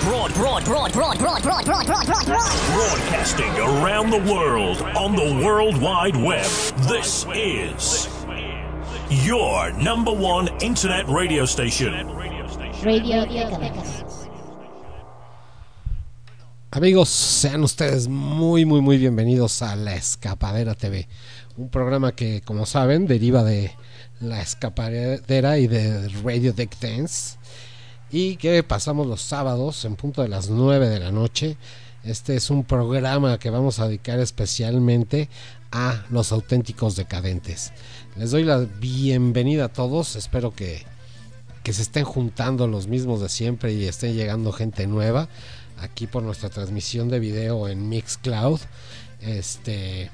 Broad, broad, broad, broad, broad, broad, broad, broad, broad, broad. Broadcasting around the world on the World Wide Web. This is your number one internet radio station. Radio. Amigos, sean ustedes muy, muy, muy bienvenidos a La Escapadera TV, un programa que, como saben, deriva de La Escapadera y de Radio Deck Dance, y que pasamos los sábados en punto de las 9 de la noche. Este es un programa que vamos a dedicar especialmente a los auténticos decadentes. Les doy la bienvenida a todos, espero que, que se estén juntando los mismos de siempre y estén llegando gente nueva aquí por nuestra transmisión de video en Mixcloud. Este,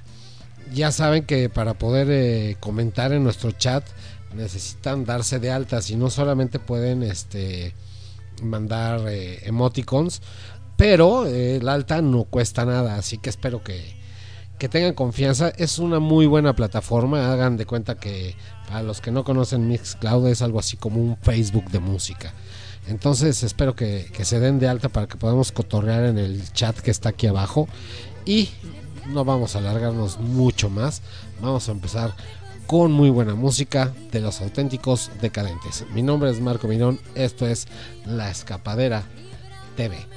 ya saben que para poder eh, comentar en nuestro chat necesitan darse de alta, si no solamente pueden este, mandar eh, emoticons, pero eh, el alta no cuesta nada, así que espero que, que tengan confianza. Es una muy buena plataforma, hagan de cuenta que para los que no conocen Mixcloud es algo así como un Facebook de música. Entonces espero que, que, se den de alta para que podamos cotorrear en el chat que está aquí abajo. Y no vamos a alargarnos mucho más. Vamos a empezar con muy buena música de los auténticos decadentes. Mi nombre es Marco Mirón. Esto es La Escapadera TV.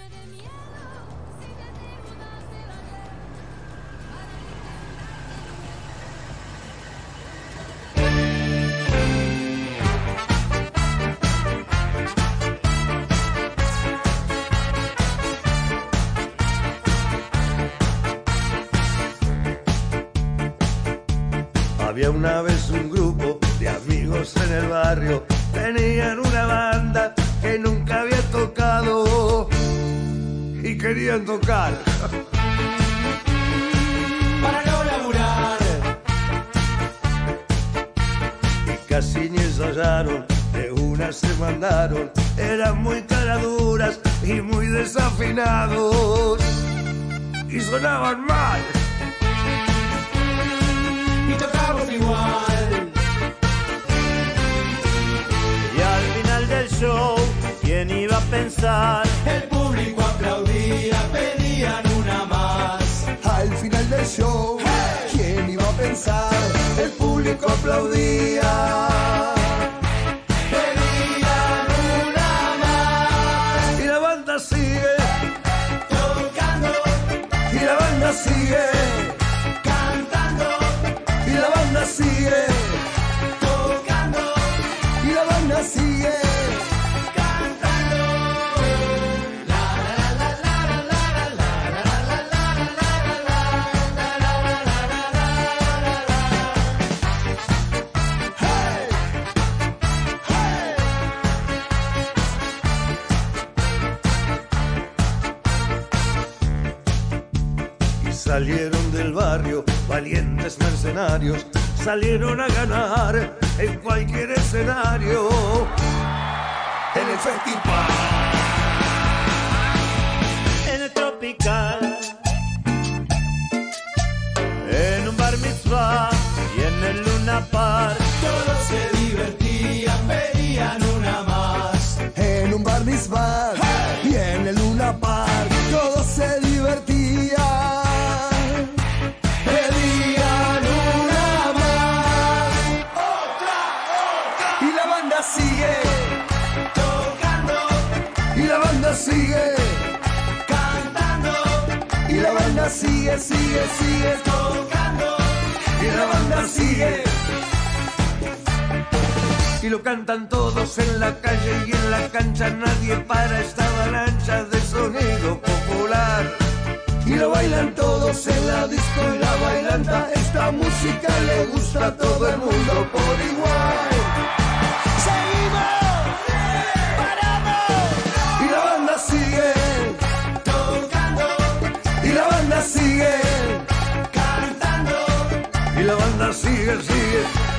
Había una vez un grupo de amigos en el barrio, tenían una banda que nunca había tocado y querían tocar. Para no laburar. Y casi ni ensayaron, de una se mandaron, eran muy caraduras y muy desafinados y sonaban mal. Igual. Y al final del show, ¿quién iba a pensar? El público aplaudía, pedían una más. Al final del show, ¿quién iba a pensar? El público aplaudía. Valientes mercenarios, salieron a ganar en cualquier escenario. En el festival. En el tropical, en un bar mitzvah y en el Luna Park. Todos se divertían, pedían una más. En un bar mitzvah y en el Luna Park todos se divertían. Sigue, sigue, sigue, tocando. y la banda sigue. Y lo cantan todos en la calle y en la cancha nadie para esta avalancha de sonido popular. Y lo bailan todos en la disco y la bailanta. Esta música le gusta a todo el mundo por igual. melancias, dias.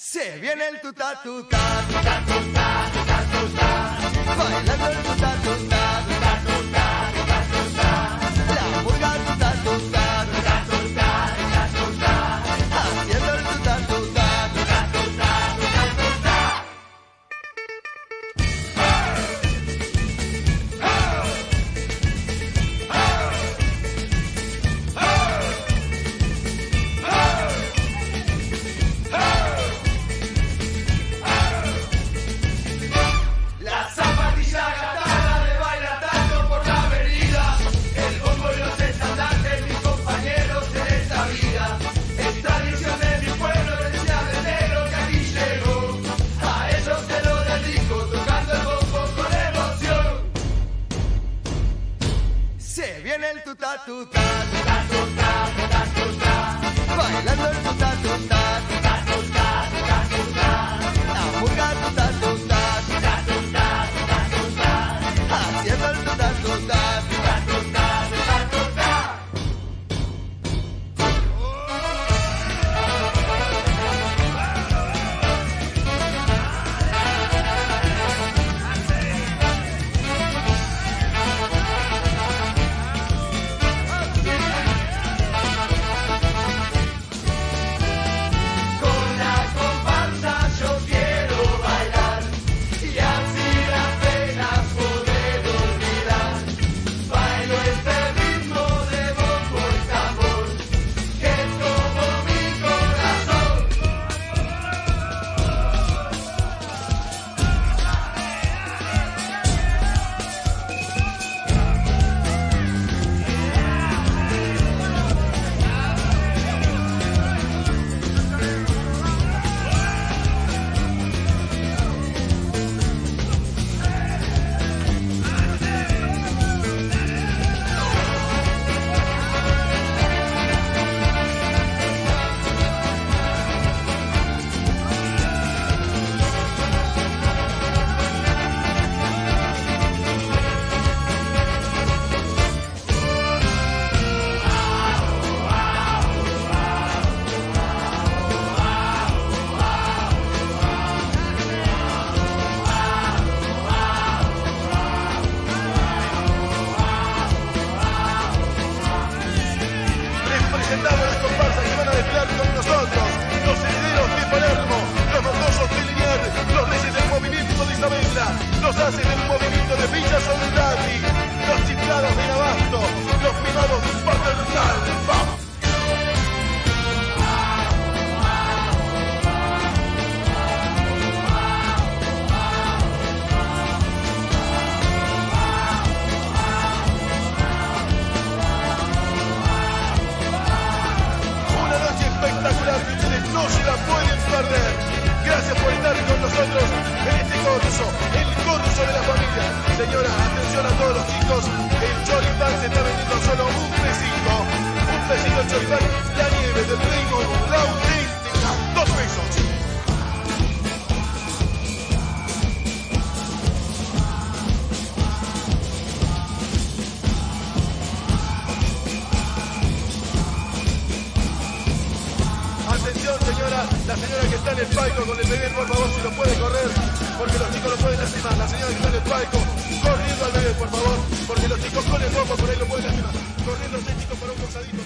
Se viene el tuta tuta, tuta tuta, tuta tuta, bailando el tuta tuta. agua por ahí lo los para un posadito,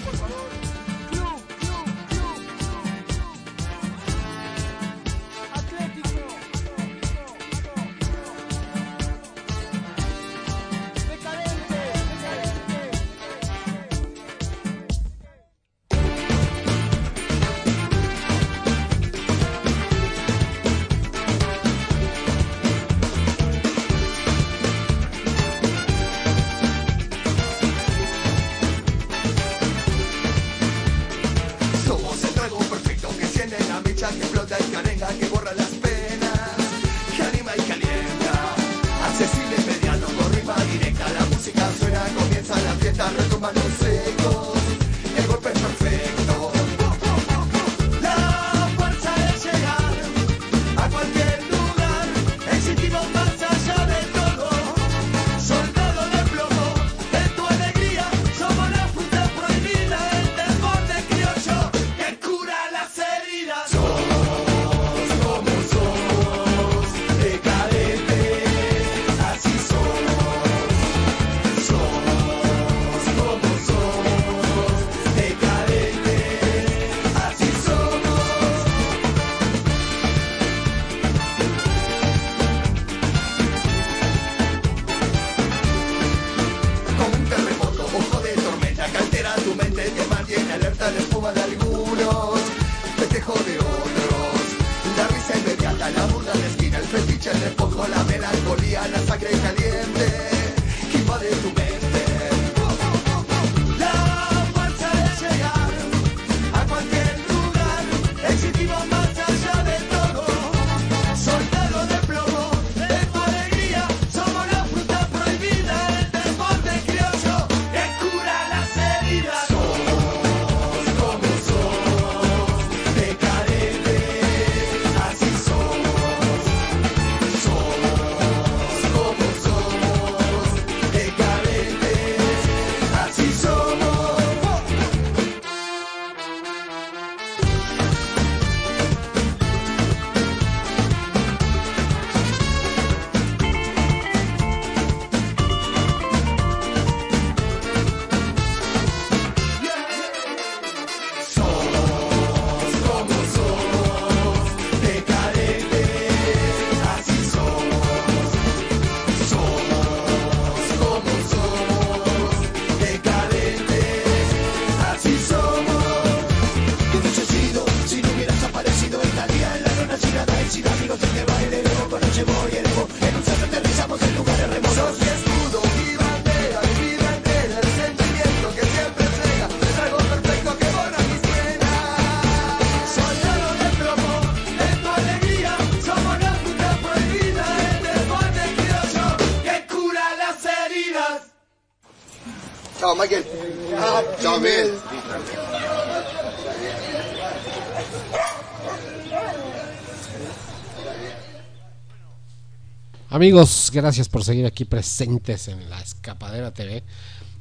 Amigos, gracias por seguir aquí presentes en la Escapadera TV.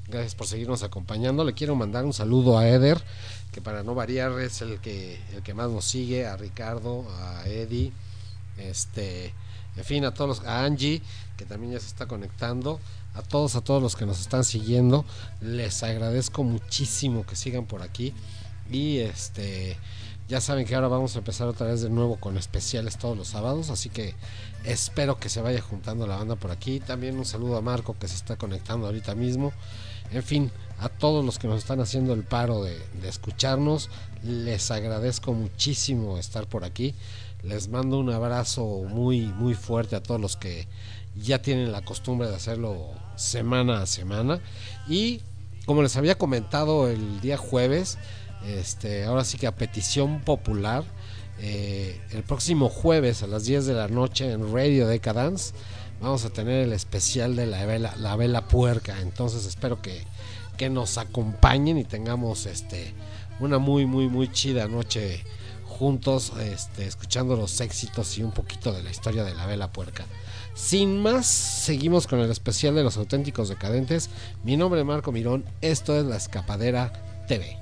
Gracias por seguirnos acompañando. Le quiero mandar un saludo a Eder, que para no variar es el que el que más nos sigue, a Ricardo, a Eddie, este, en fin, a todos los, a Angie, que también ya se está conectando, a todos, a todos los que nos están siguiendo. Les agradezco muchísimo que sigan por aquí. Y este ya saben que ahora vamos a empezar otra vez de nuevo con especiales todos los sábados, así que espero que se vaya juntando la banda por aquí. También un saludo a Marco que se está conectando ahorita mismo. En fin, a todos los que nos están haciendo el paro de, escucharnos, les agradezco muchísimo estar por aquí. Les mando un abrazo muy, muy fuerte a todos los que ya tienen la costumbre de hacerlo semana a semana. Y como les había comentado el día jueves, este, ahora sí que a petición popular, eh, el próximo jueves a las 10 de la noche en Radio Decadence vamos a tener el especial de la vela, la vela puerca. Entonces espero que, que nos acompañen y tengamos este una muy muy muy chida noche juntos, este, escuchando los éxitos y un poquito de la historia de la vela puerca. Sin más, seguimos con el especial de los auténticos decadentes. Mi nombre es Marco Mirón, esto es La Escapadera TV.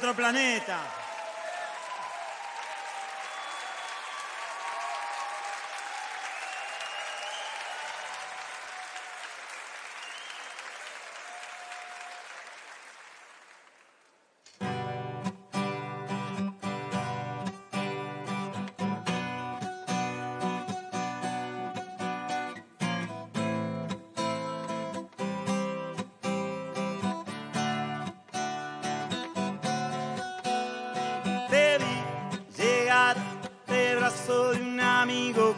otro planeta.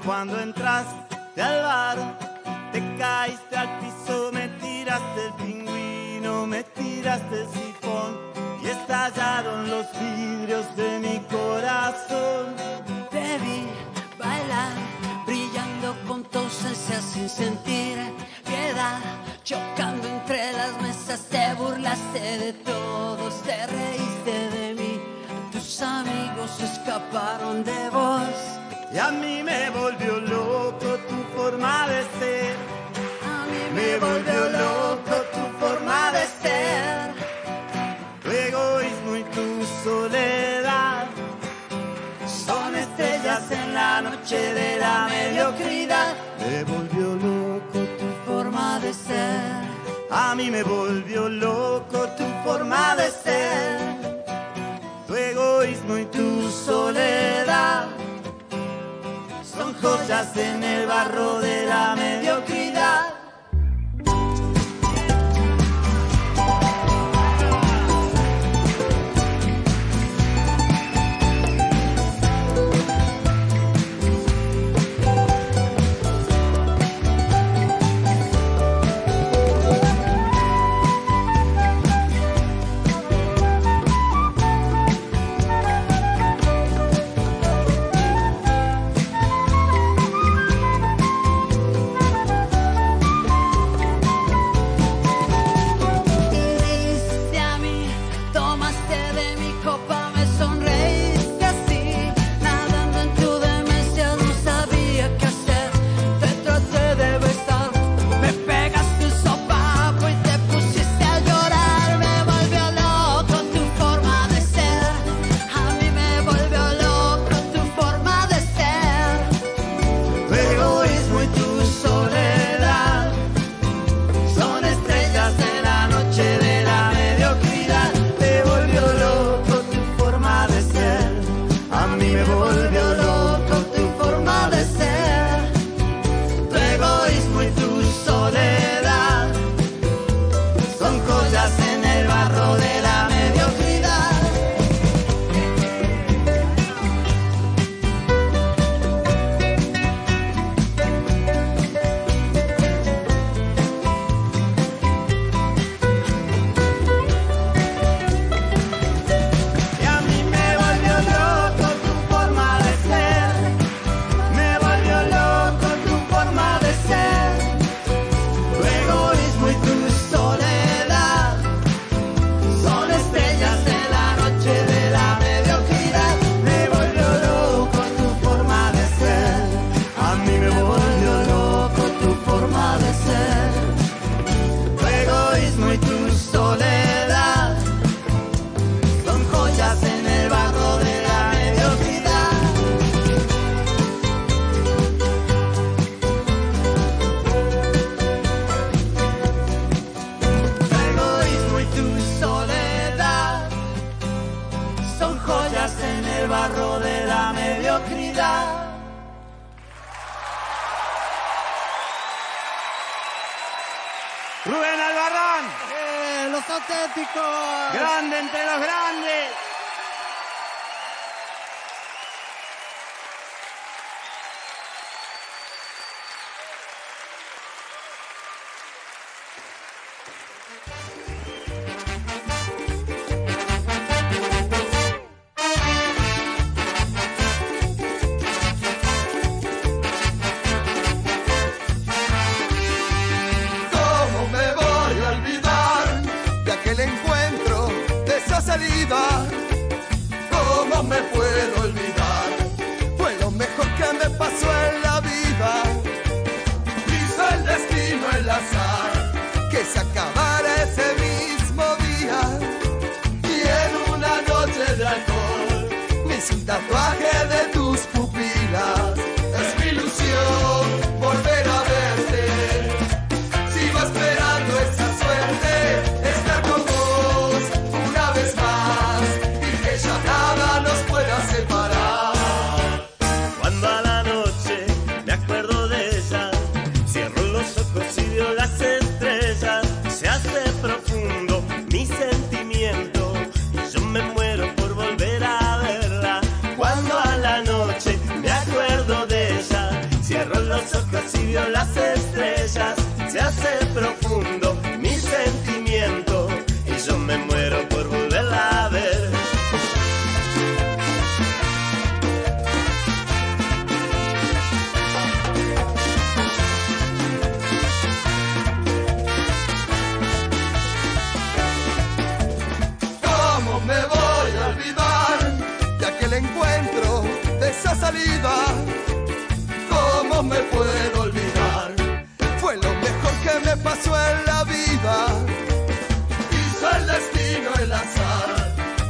cuando entraste. Rubén Albarrán. Eh, los auténticos. Grande entre los grandes.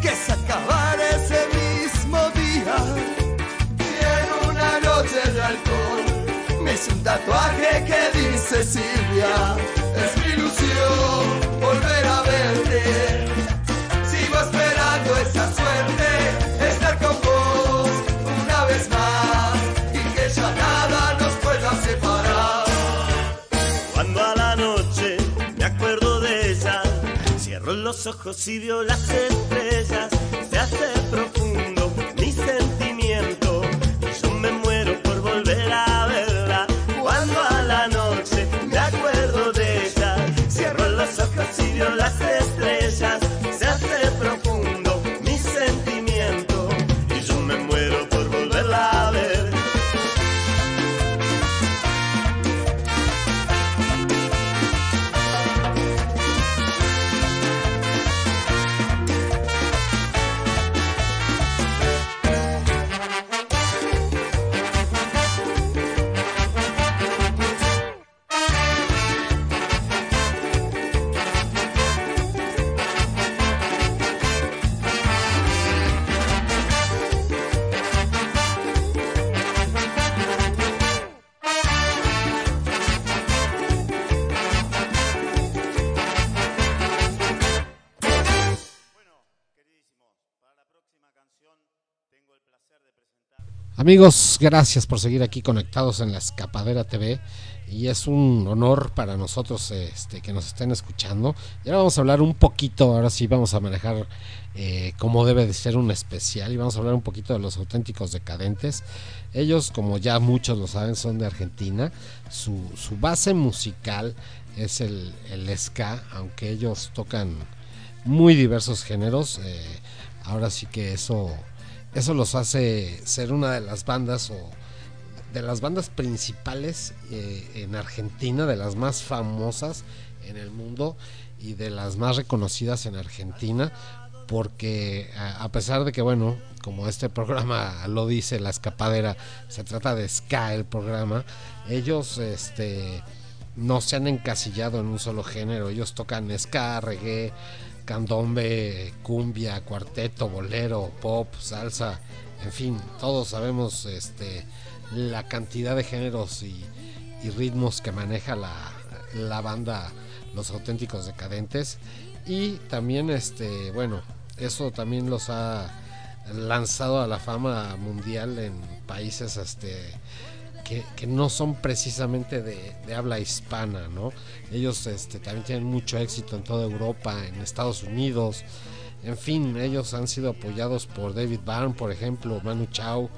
Que se acabara ese mismo día. Y en una noche de alcohol me hice un tatuaje que dice Silvia. Los ojos y veo las estrellas. Se hace profundo Amigos, gracias por seguir aquí conectados en la Escapadera TV y es un honor para nosotros este, que nos estén escuchando. Y ahora vamos a hablar un poquito, ahora sí vamos a manejar eh, cómo debe de ser un especial y vamos a hablar un poquito de los auténticos decadentes. Ellos, como ya muchos lo saben, son de Argentina. Su, base musical es el, el ska, aunque ellos tocan muy diversos géneros. eh, ahora sí que eso eso los hace ser una de las bandas o de las bandas principales eh, en Argentina, de las más famosas en el mundo y de las más reconocidas en Argentina, porque a, a pesar de que, bueno, como este programa lo dice, la escapadera, se trata de ska el programa, ellos este, no se han encasillado en un solo género, ellos tocan ska, reggae, candombe, cumbia, cuarteto, bolero, pop, salsa, en fin, todos sabemos este la cantidad de géneros y, ritmos que maneja la, la banda Los Auténticos Decadentes. Y también este bueno, eso también los ha lanzado a la fama mundial en países este que, no son precisamente de, habla hispana, ¿no? Ellos este, también tienen mucho éxito en toda Europa, en Estados Unidos, en fin, ellos han sido apoyados por David Byrne, por ejemplo, Manu Chao,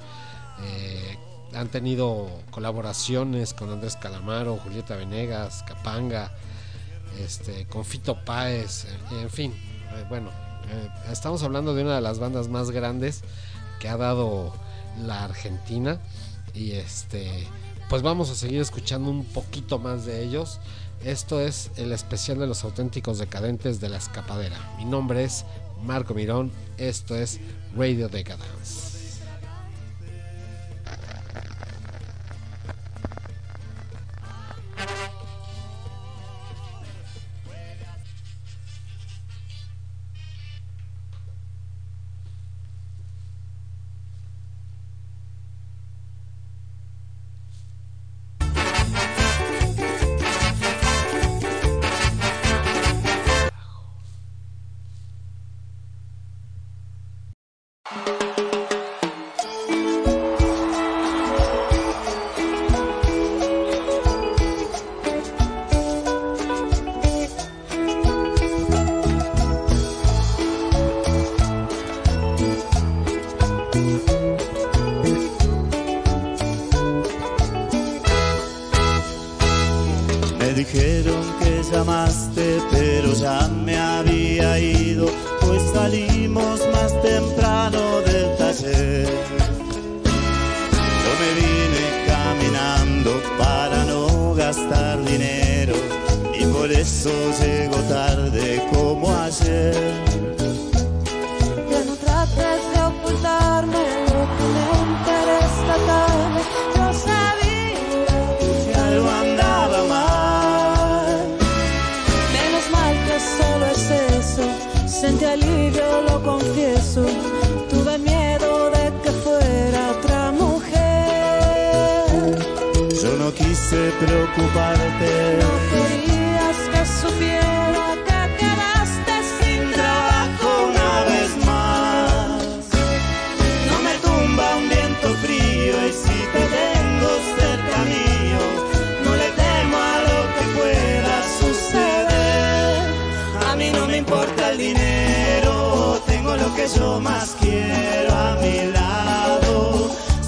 eh, han tenido colaboraciones con Andrés Calamaro, Julieta Venegas, Capanga, este, con Fito Páez, en, en fin, eh, bueno, eh, estamos hablando de una de las bandas más grandes que ha dado la Argentina y este, pues vamos a seguir escuchando un poquito más de ellos. Esto es el especial de los auténticos decadentes de la escapadera. Mi nombre es Marco Mirón. Esto es Radio Decadence.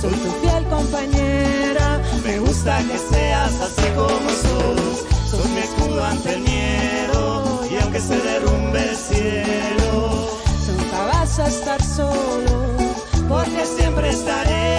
soy tu fiel compañera. Me gusta que seas así como sos. Soy mi escudo ante el miedo y aunque se derrumbe el cielo, nunca vas a estar solo porque siempre estaré.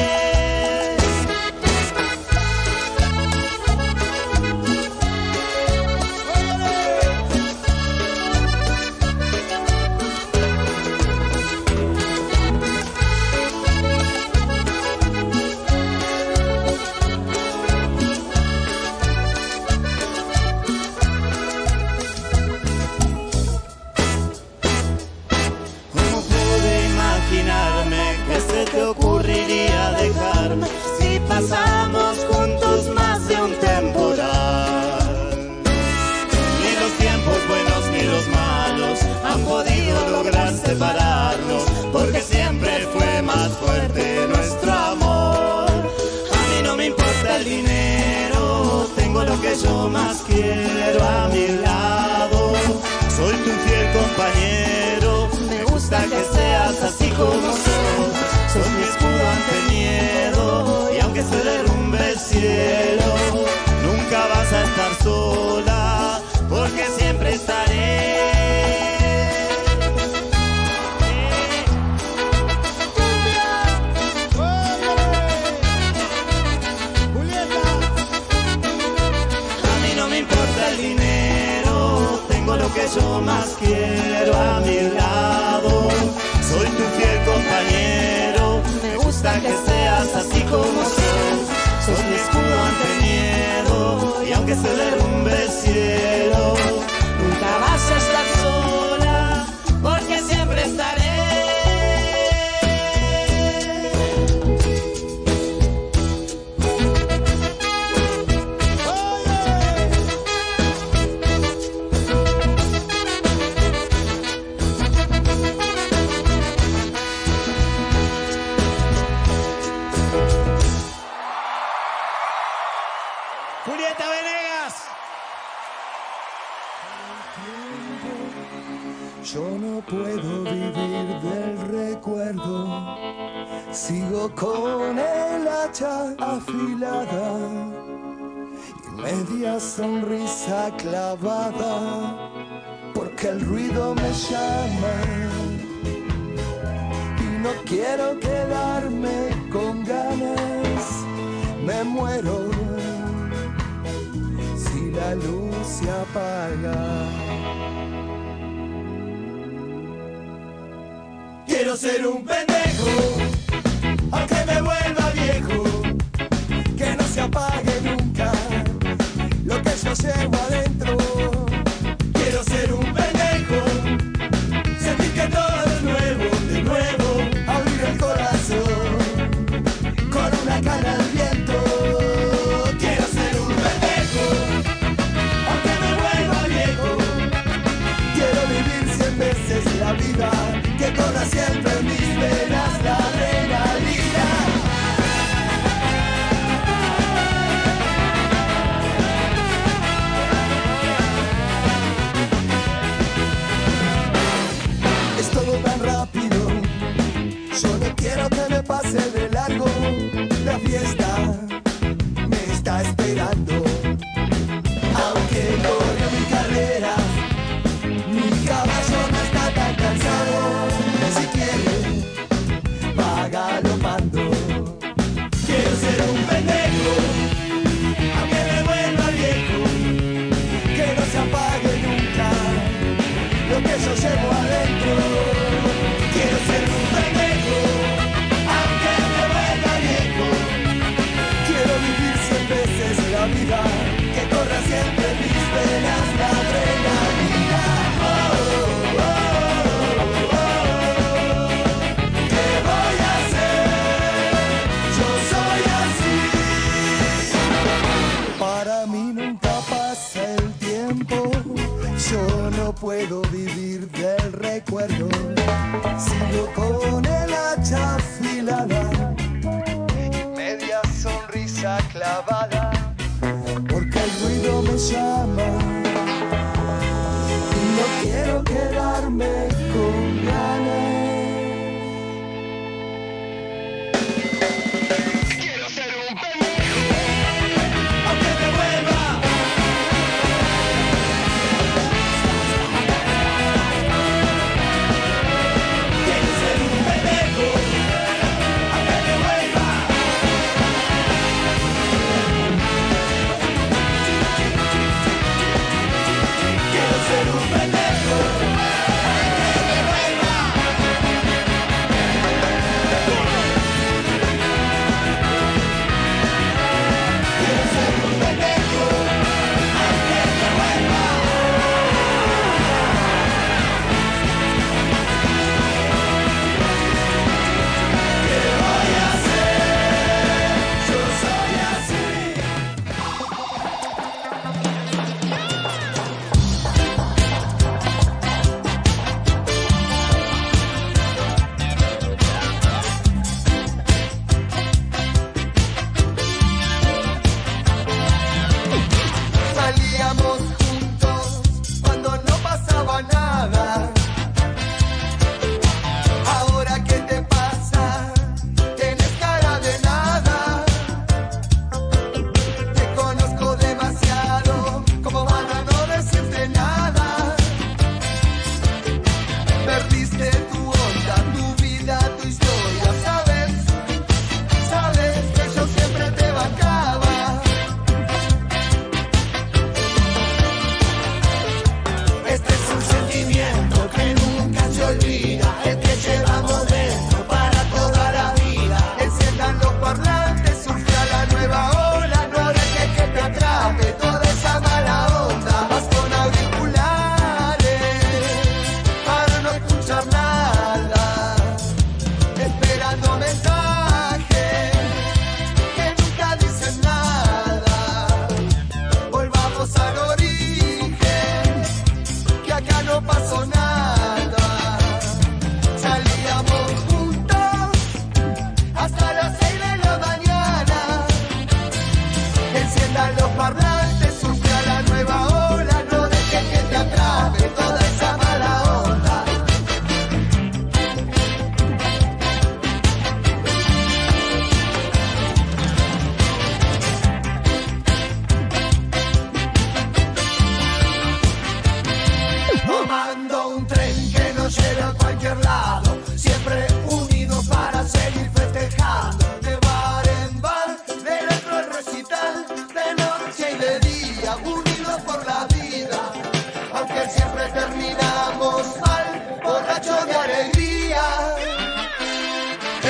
terminamos mal, borracho de alegría.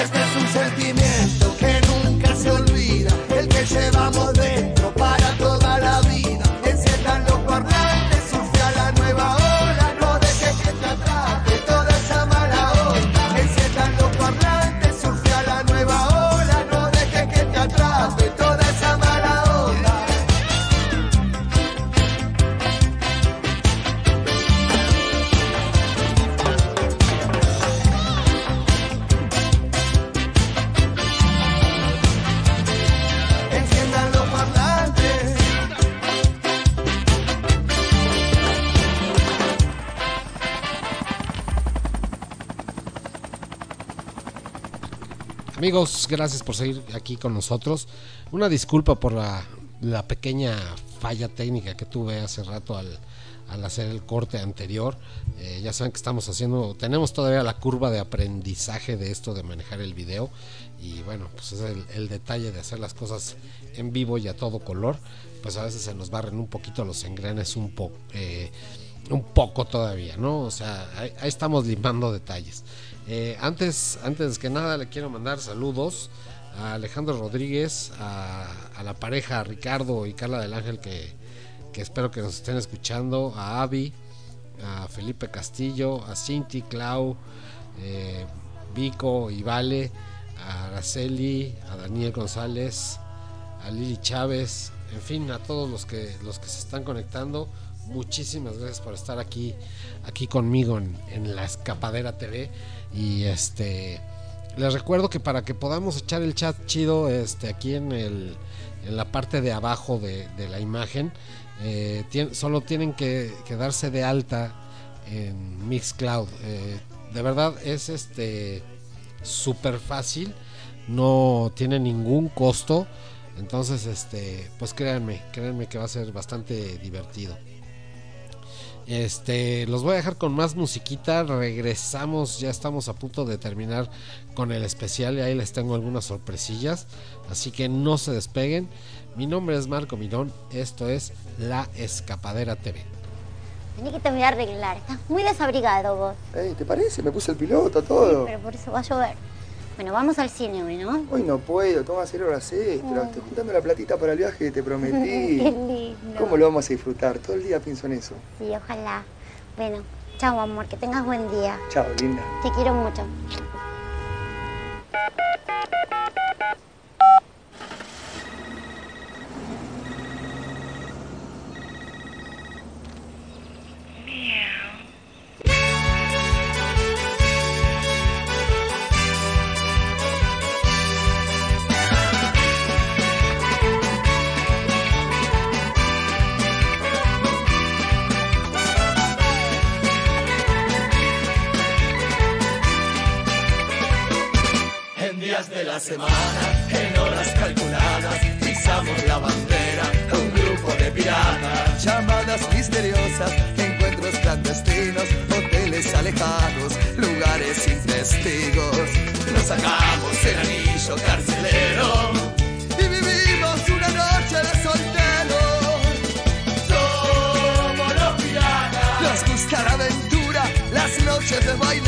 Este es un sentimiento que nunca se olvida, el que llevamos dentro. Amigos, gracias por seguir aquí con nosotros. Una disculpa por la, la pequeña falla técnica que tuve hace rato al, al hacer el corte anterior. Eh, ya saben que estamos haciendo, tenemos todavía la curva de aprendizaje de esto de manejar el video. Y bueno, pues es el, el detalle de hacer las cosas en vivo y a todo color. Pues a veces se nos barren un poquito los engranes un poco. Un poco todavía, ¿no? O sea, ahí, estamos limando detalles. Eh, antes, antes que nada, le quiero mandar saludos a Alejandro Rodríguez, a, a la pareja Ricardo y Carla del Ángel, que, que espero que nos estén escuchando, a Avi, a Felipe Castillo, a Cinti, Clau, eh, Vico y Vale, a Araceli, a Daniel González, a Lili Chávez, en fin, a todos los que, los que se están conectando. Muchísimas gracias por estar aquí, aquí conmigo en, la Escapadera TV. Y este les recuerdo que para que podamos echar el chat chido, este aquí en el en la parte de abajo de, la imagen, eh, solo tienen que, que darse de alta en Mixcloud. Eh, de verdad es este súper fácil, no tiene ningún costo. Entonces, este, pues créanme, créanme que va a ser bastante divertido. Este, los voy a dejar con más musiquita. Regresamos, ya estamos a punto de terminar con el especial y ahí les tengo algunas sorpresillas. Así que no se despeguen. Mi nombre es Marco Mirón, esto es La Escapadera TV. Vení que te voy a arreglar. Estás muy desabrigado vos. Ey, ¿te parece? Me puse el piloto, todo. Pero por eso va a llover. Bueno, vamos al cine hoy, ¿no? Hoy no puedo, ¿cómo va a ser horas extra? Estoy juntando la platita para el viaje que te prometí. Qué lindo. ¿Cómo lo vamos a disfrutar? Todo el día pienso en eso. Sí, ojalá. Bueno, chao amor, que tengas buen día. Chao, linda. Te quiero mucho. En de la semana, en horas calculadas, pisamos la bandera, un grupo de piratas. Llamadas misteriosas, encuentros clandestinos, hoteles alejados, lugares sin testigos. Nos sacamos el anillo carcelero. Y vivimos una noche de solteros. Somos los piratas. Nos gusta la aventura, las noches de bailanta.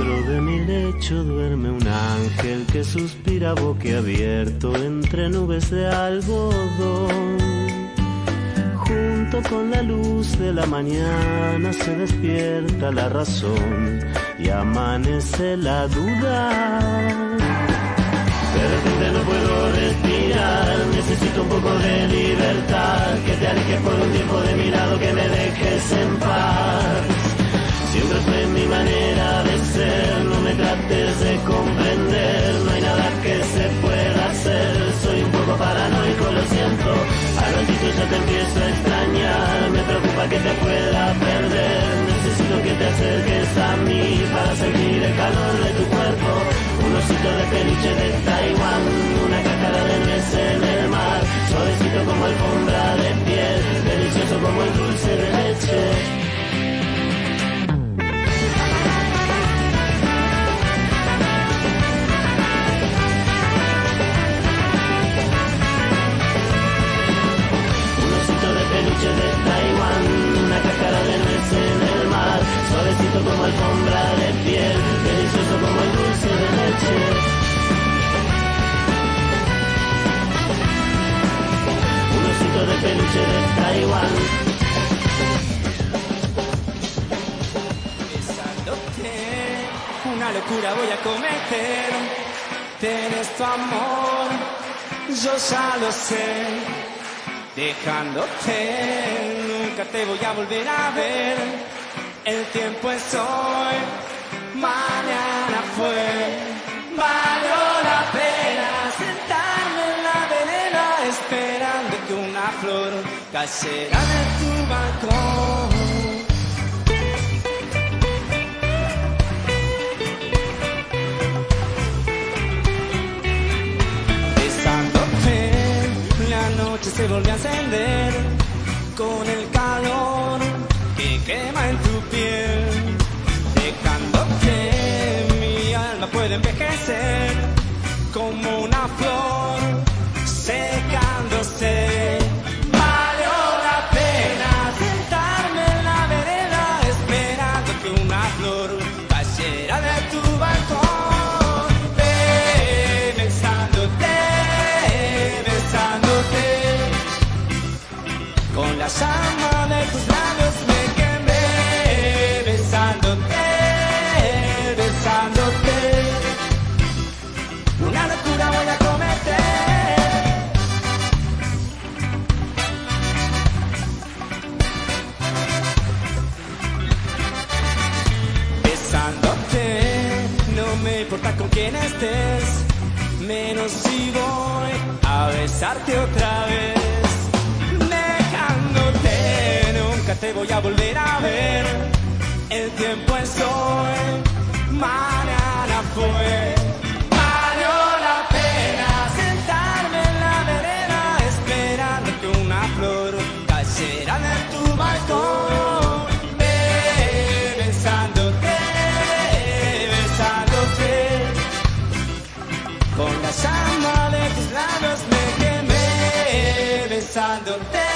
Dentro de mi lecho duerme un ángel que suspira boquiabierto entre nubes de algodón. Junto con la luz de la mañana se despierta la razón y amanece la duda. De repente no puedo respirar, necesito un poco de libertad, que te alejes por un tiempo de mi lado, que me dejes en paz. Mi manera de ser, no me trates de comprender, no hay nada que se pueda hacer, soy un poco paranoico, lo siento, a ratito ya te empiezo a extrañar, me preocupa que te pueda perder, necesito que te acerques a mí para sentir el calor de tu cuerpo, un osito de peluche de Taiwán, una cáscara de nuez en el mar, suavecito como alfombra de piel, delicioso como el dulce de leche. Peluche de Taiwán, una cáscara de nuez en el mar, suavecito como alfombra de piel, delicioso como el dulce de leche. Un osito de peluche de Taiwán. Besándote, una locura voy a cometer. Tienes tu amor, yo ya lo sé. Dejándote, nunca te voy a volver a ver. El tiempo es hoy, mañana fue. Valió la pena sentarme en la vereda esperando que una flor cayera de tu balcón. Envejecer otra vez. Dejándote, nunca te voy a volver a ver. El tiempo es hoy, mañana fue. pensándote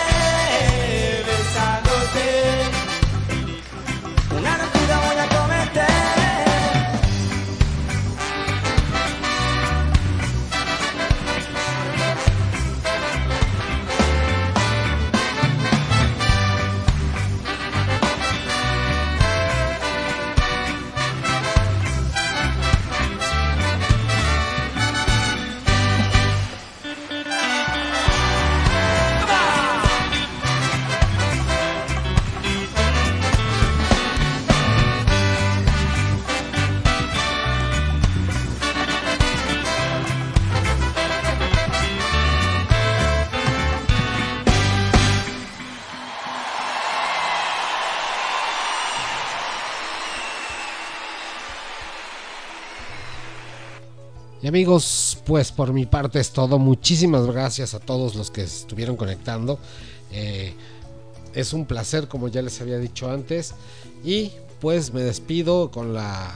amigos, pues por mi parte es todo. Muchísimas gracias a todos los que estuvieron conectando. Eh, es un placer, como ya les había dicho antes. Y pues me despido con la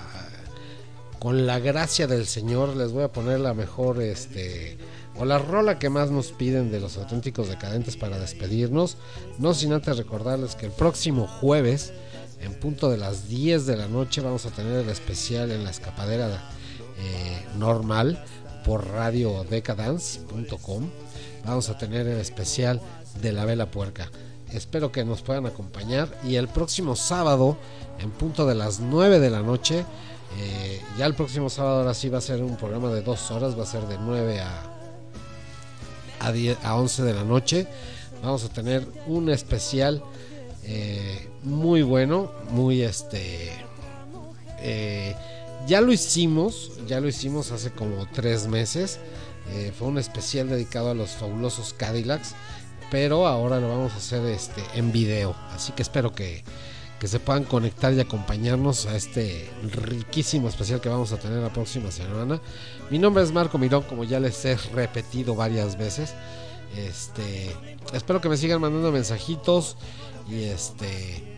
con la gracia del Señor. Les voy a poner la mejor este o la rola que más nos piden de los auténticos decadentes para despedirnos. No sin antes recordarles que el próximo jueves, en punto de las 10 de la noche, vamos a tener el especial en la escapadera eh, normal por radiodecadance.com. Vamos a tener el especial de la vela puerca. Espero que nos puedan acompañar y el próximo sábado, en punto de las 9 de la noche, eh, ya el próximo sábado ahora sí va a ser un programa de dos horas, va a ser de 9 a, a, 10 a 11 de la noche. Vamos a tener un especial eh, muy bueno, muy este... eh, ya lo hicimos, ya lo hicimos hace como tres meses. eh, fue un especial dedicado a los fabulosos Cadillacs, pero ahora lo vamos a hacer este en video. Así que espero que, que se puedan conectar y acompañarnos a este riquísimo especial que vamos a tener la próxima semana. Mi nombre es Marco Mirón, como ya les he repetido varias veces. Este, espero que me sigan mandando mensajitos y este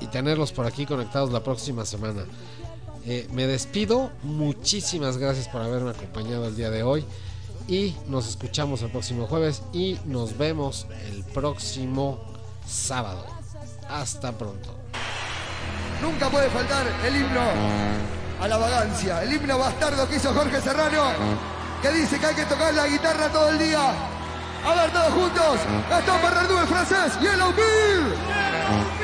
y tenerlos por aquí conectados la próxima semana. Eh, me despido, muchísimas gracias por haberme acompañado el día de hoy y nos escuchamos el próximo jueves y nos vemos el próximo sábado. Hasta pronto. Nunca puede faltar el himno a la vagancia, el himno bastardo que hizo Jorge Serrano, que dice que hay que tocar la guitarra todo el día. A ver, todos juntos, Gastón Bernardú en francés, Bill. Tuve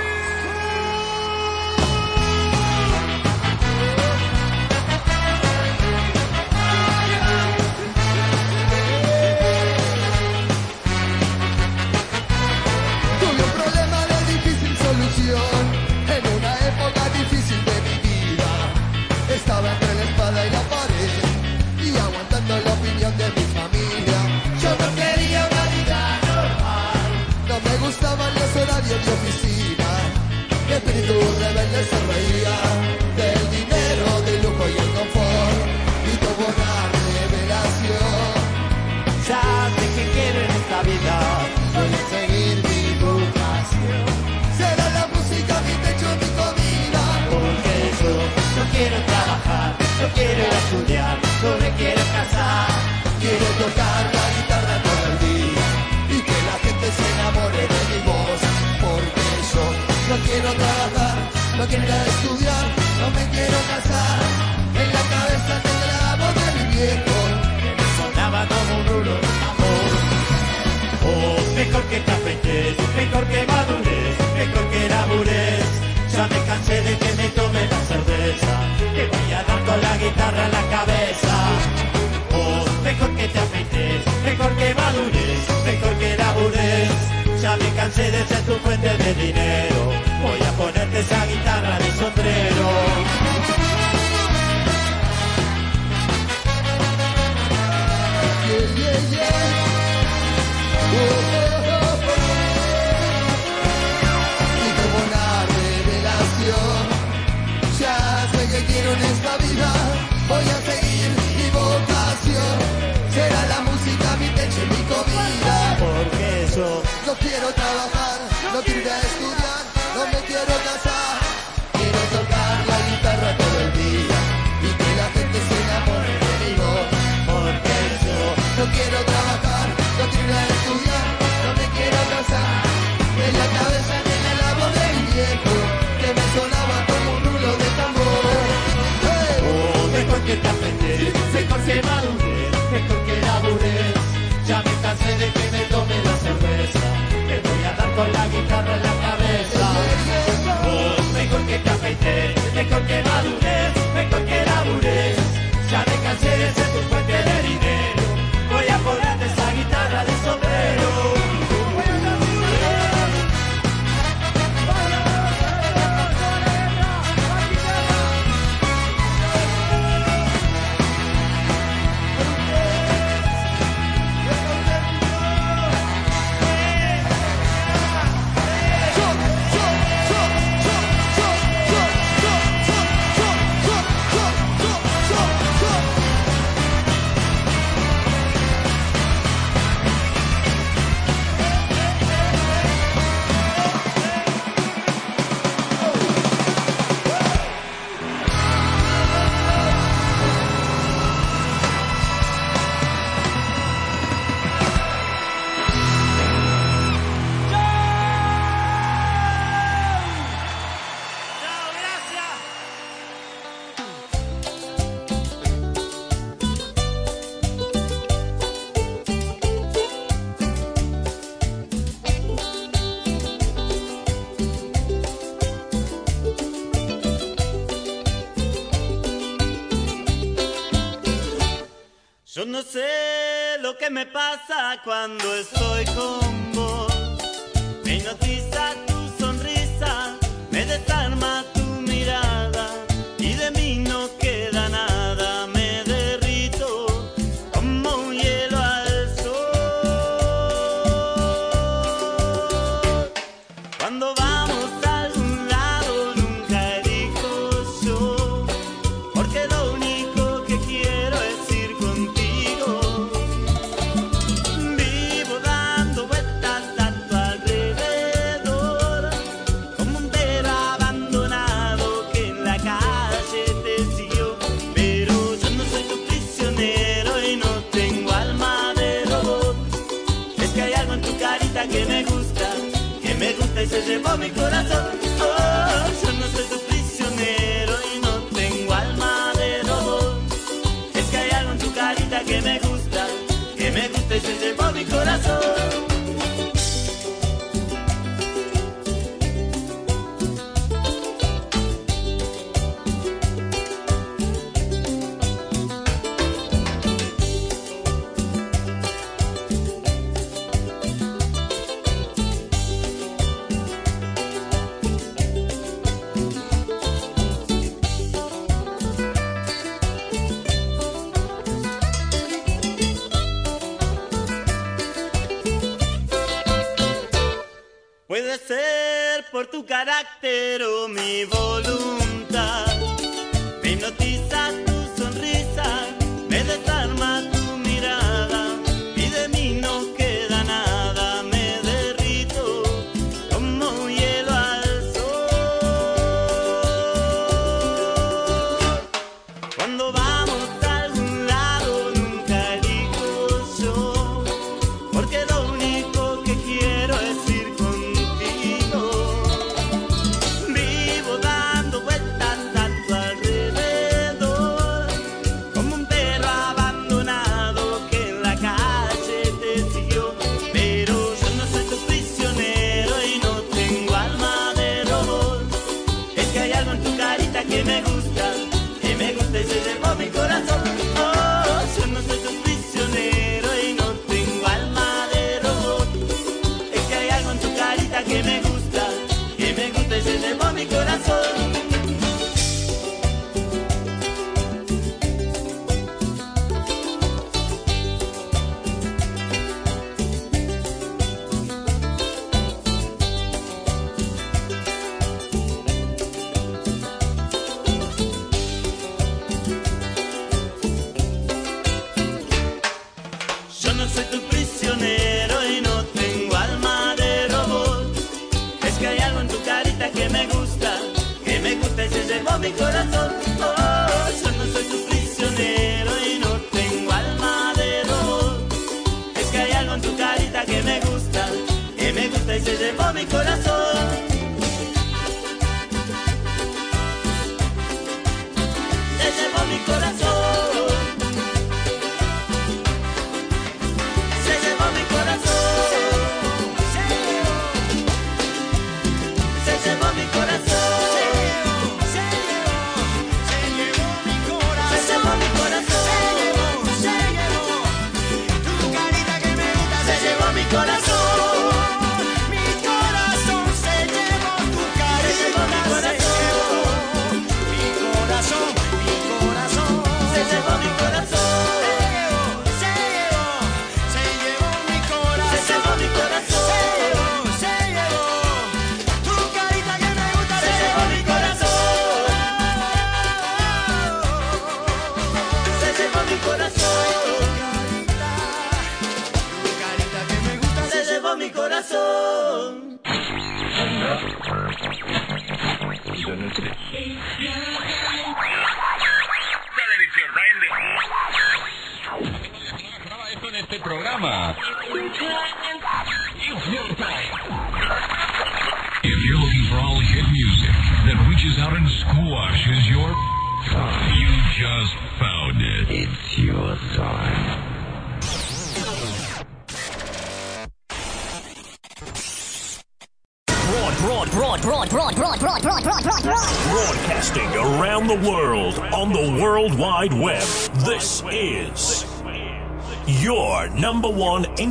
tocar la guitarra todo el día y que la gente se enamore de mi voz. Porque yo no quiero trabajar, no quiero estudiar, no me quiero casar. En la cabeza tengo la voz de mi viejo. Que me sonaba como un rulo de amor. Oh, mejor que te afeites, mejor que madures, mejor que labures. Ya me cansé de que me cansé de ser tu fuente de dinero, voy a ponerte esa guitarra de sombrero. Yeah, yeah, yeah. Oh, oh, oh, oh. Y como una revelación, ya sé que quiero en esta vida, voy a seguir mi vocación. Será la música mi techo y mi comida. Porque No quiero trabajar, no quiero ir estudiar, no me quiero casar. Quiero tocar la guitarra todo el día y que la gente se enamore de mi voz. Porque yo No quiero trabajar, no quiero ir estudiar, no me quiero casar. En la cabeza tiene la voz de mi viejo, que me sonaba como un rulo de tambor. ¡Hey! Oh, mejor que te afeites, mejor que madures, mejor que labures. Ya me cansé de que me pasa cuando estoy con vos. tu carácter o mi voluntad.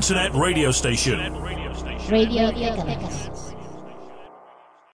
Internet radio station. Radio.